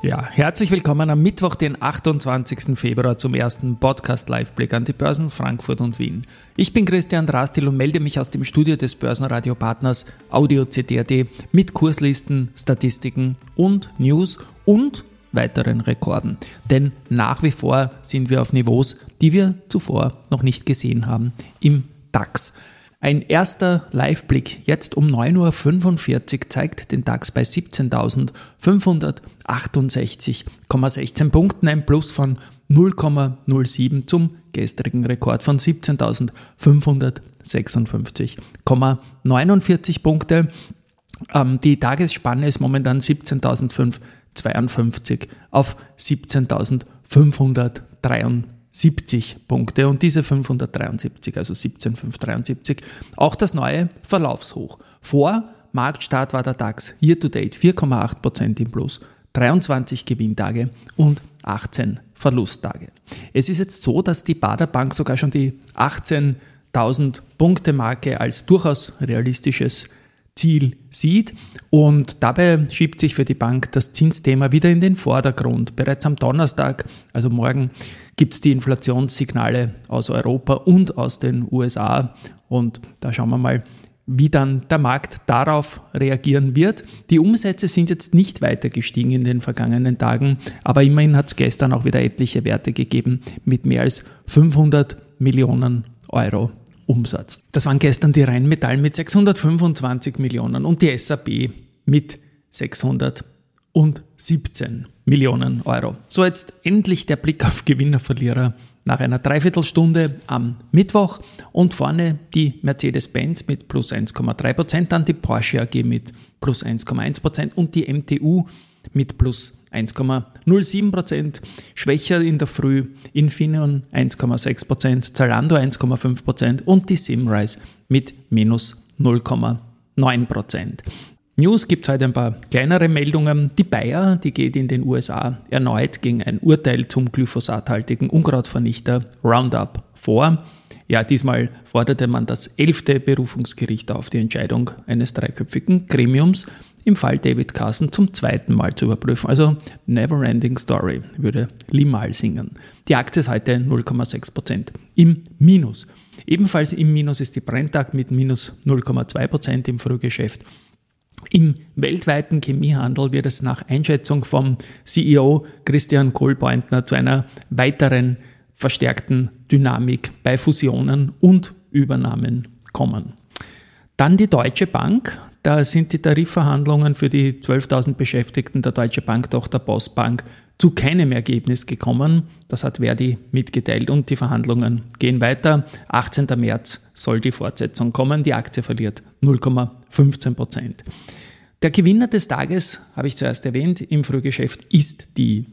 Ja, herzlich willkommen am Mittwoch, den 28. Februar zum ersten Podcast-Live-Blick an die Börsen Frankfurt und Wien. Ich bin Christian Drastil und melde mich aus dem Studio des Börsenradio-Partners Audio CD.at mit Kurslisten, Statistiken und News und weiteren Rekorden. Denn nach wie vor sind wir auf Niveaus, die wir zuvor noch nicht gesehen haben im DAX. Ein erster Live-Blick jetzt um 9.45 Uhr zeigt den DAX bei 17.568,16 Punkten, ein Plus von 0,07 zum gestrigen Rekord von 17.556,49 Punkte. Ähm, die Tagesspanne ist momentan 17.552 auf 17.553. 70 Punkte und diese 573, also 17,573, auch das neue Verlaufshoch. Vor Marktstart war der DAX year to date 4,8% im Plus, 23 Gewinntage und 18 Verlusttage. Es ist jetzt so, dass die Baderbank sogar schon die 18.000 Punkte Marke als durchaus realistisches Ziel sieht. Und dabei schiebt sich für die Bank das Zinsthema wieder in den Vordergrund. Bereits am Donnerstag, also morgen, gibt es die Inflationssignale aus Europa und aus den USA. Und da schauen wir mal, wie dann der Markt darauf reagieren wird. Die Umsätze sind jetzt nicht weiter gestiegen in den vergangenen Tagen, aber immerhin hat es gestern auch wieder etliche Werte gegeben mit mehr als 500 Millionen Euro Umsatz. Das waren gestern die Rheinmetall mit 625 Millionen und die SAP mit 617 Millionen Euro. So jetzt endlich der Blick auf Gewinner, Verlierer nach einer Dreiviertelstunde am Mittwoch und vorne die Mercedes-Benz mit plus 1,3%, dann die Porsche AG mit plus 1,1% und die MTU mit plus 1,07%, schwächer in der Früh Infineon 1,6%, Zalando 1,5% und die Simrise mit minus 0,9%. News gibt es heute ein paar kleinere Meldungen. Die Bayer, die geht in den USA erneut gegen ein Urteil zum glyphosathaltigen Unkrautvernichter Roundup vor. Ja, diesmal forderte man das elfte Berufungsgericht auf die Entscheidung eines dreiköpfigen Gremiums im Fall David Carson zum zweiten Mal zu überprüfen. Also Never Ending Story, würde Limal singen. Die Aktie ist heute 0,6% im Minus. Ebenfalls im Minus ist die Brenntag mit minus 0,2% im Frühgeschäft. Im weltweiten Chemiehandel wird es nach Einschätzung vom CEO Christian Kohlbeutner zu einer weiteren verstärkten Dynamik bei Fusionen und Übernahmen kommen. Dann die Deutsche Bank. Da sind die Tarifverhandlungen für die 12.000 Beschäftigten der Deutsche Bank-Tochter Postbank zu keinem Ergebnis gekommen. Das hat Verdi mitgeteilt und die Verhandlungen gehen weiter. 18. März soll die Fortsetzung kommen. Die Aktie verliert 0,15 Prozent. Der Gewinner des Tages, habe ich zuerst erwähnt, im Frühgeschäft ist die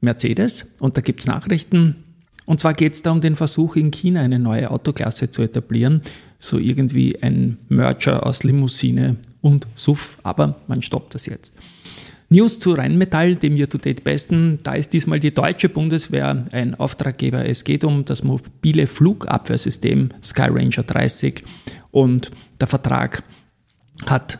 Mercedes und da gibt es Nachrichten. Und zwar geht es da um den Versuch in China eine neue Autoklasse zu etablieren so irgendwie ein Merger aus Limousine und SUV, aber man stoppt das jetzt. News zu Rheinmetall, dem Year-to-Date besten. Da ist diesmal die deutsche Bundeswehr ein Auftraggeber. Es geht um das mobile Flugabwehrsystem Sky Ranger 30 und der Vertrag hat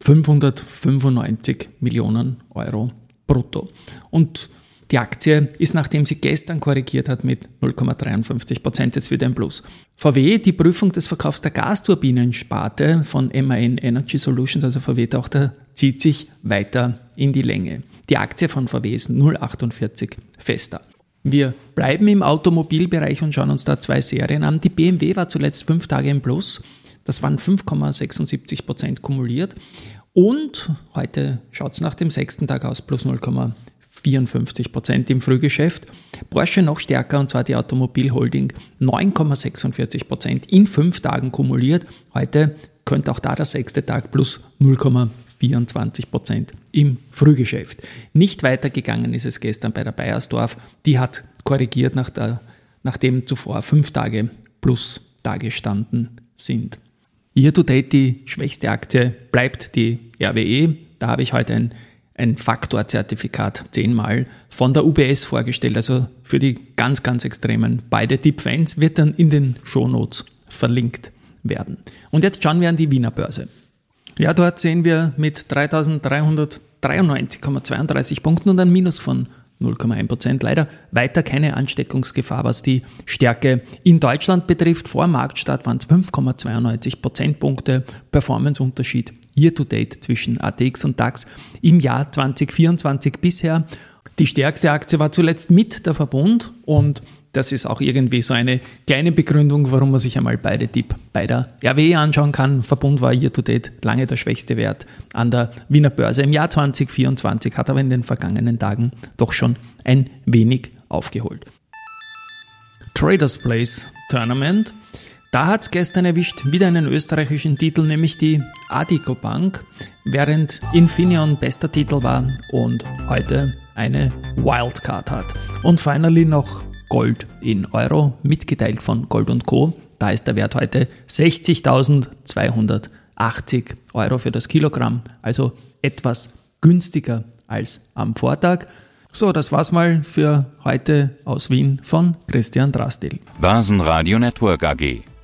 595 Millionen Euro brutto. Und die Aktie ist, nachdem sie gestern korrigiert hat, mit 0,53 Prozent jetzt wieder im Plus. VW, die Prüfung des Verkaufs der Gasturbinensparte von MAN Energy Solutions, also VW Tochter, zieht sich weiter in die Länge. Die Aktie von VW ist 0,48 fester. Wir bleiben im Automobilbereich und schauen uns da zwei Serien an. Die BMW war zuletzt fünf Tage im Plus. Das waren 5,76 Prozent kumuliert. Und heute schaut es nach dem sechsten Tag aus, plus 0,4 54 Prozent im Frühgeschäft. Porsche noch stärker und zwar die Automobilholding 9,46 Prozent in fünf Tagen kumuliert. Heute könnte auch da der sechste Tag plus 0,24 Prozent im Frühgeschäft. Nicht weitergegangen ist es gestern bei der Bayersdorf. Die hat korrigiert nach der, nachdem zuvor fünf Tage plus dagestanden sind. Year to date die schwächste Aktie bleibt die RWE. Da habe ich heute ein, ein Faktorzertifikat zehnmal von der UBS vorgestellt, also für die ganz, ganz extremen beide Deep-Fans, wird dann in den Shownotes verlinkt werden. Und jetzt schauen wir an die Wiener Börse. Ja, dort sehen wir mit 3393,32 Punkten und ein Minus von 0,1 Prozent. Leider weiter keine Ansteckungsgefahr, was die Stärke in Deutschland betrifft. Vor Marktstart waren es 5,92 Prozentpunkte Performanceunterschied year to date zwischen ATX und DAX im Jahr 2024 bisher. Die stärkste Aktie war zuletzt mit der Verbund und das ist auch irgendwie so eine kleine Begründung, warum man sich einmal beide Tipp bei der RWE anschauen kann. Verbund war year to date lange der schwächste Wert an der Wiener Börse im Jahr 2024, hat aber in den vergangenen Tagen doch schon ein wenig aufgeholt. Traders Place Tournament. Da hat es gestern erwischt wieder einen österreichischen Titel, nämlich die Adico Bank, während Infineon bester Titel war und heute eine Wildcard hat. Und finally noch Gold in Euro, mitgeteilt von Gold und Co. Da ist der Wert heute 60.280 Euro für das Kilogramm, also etwas günstiger als am Vortag. So, das war's mal für heute aus Wien von Christian Drastil. Basen Network AG.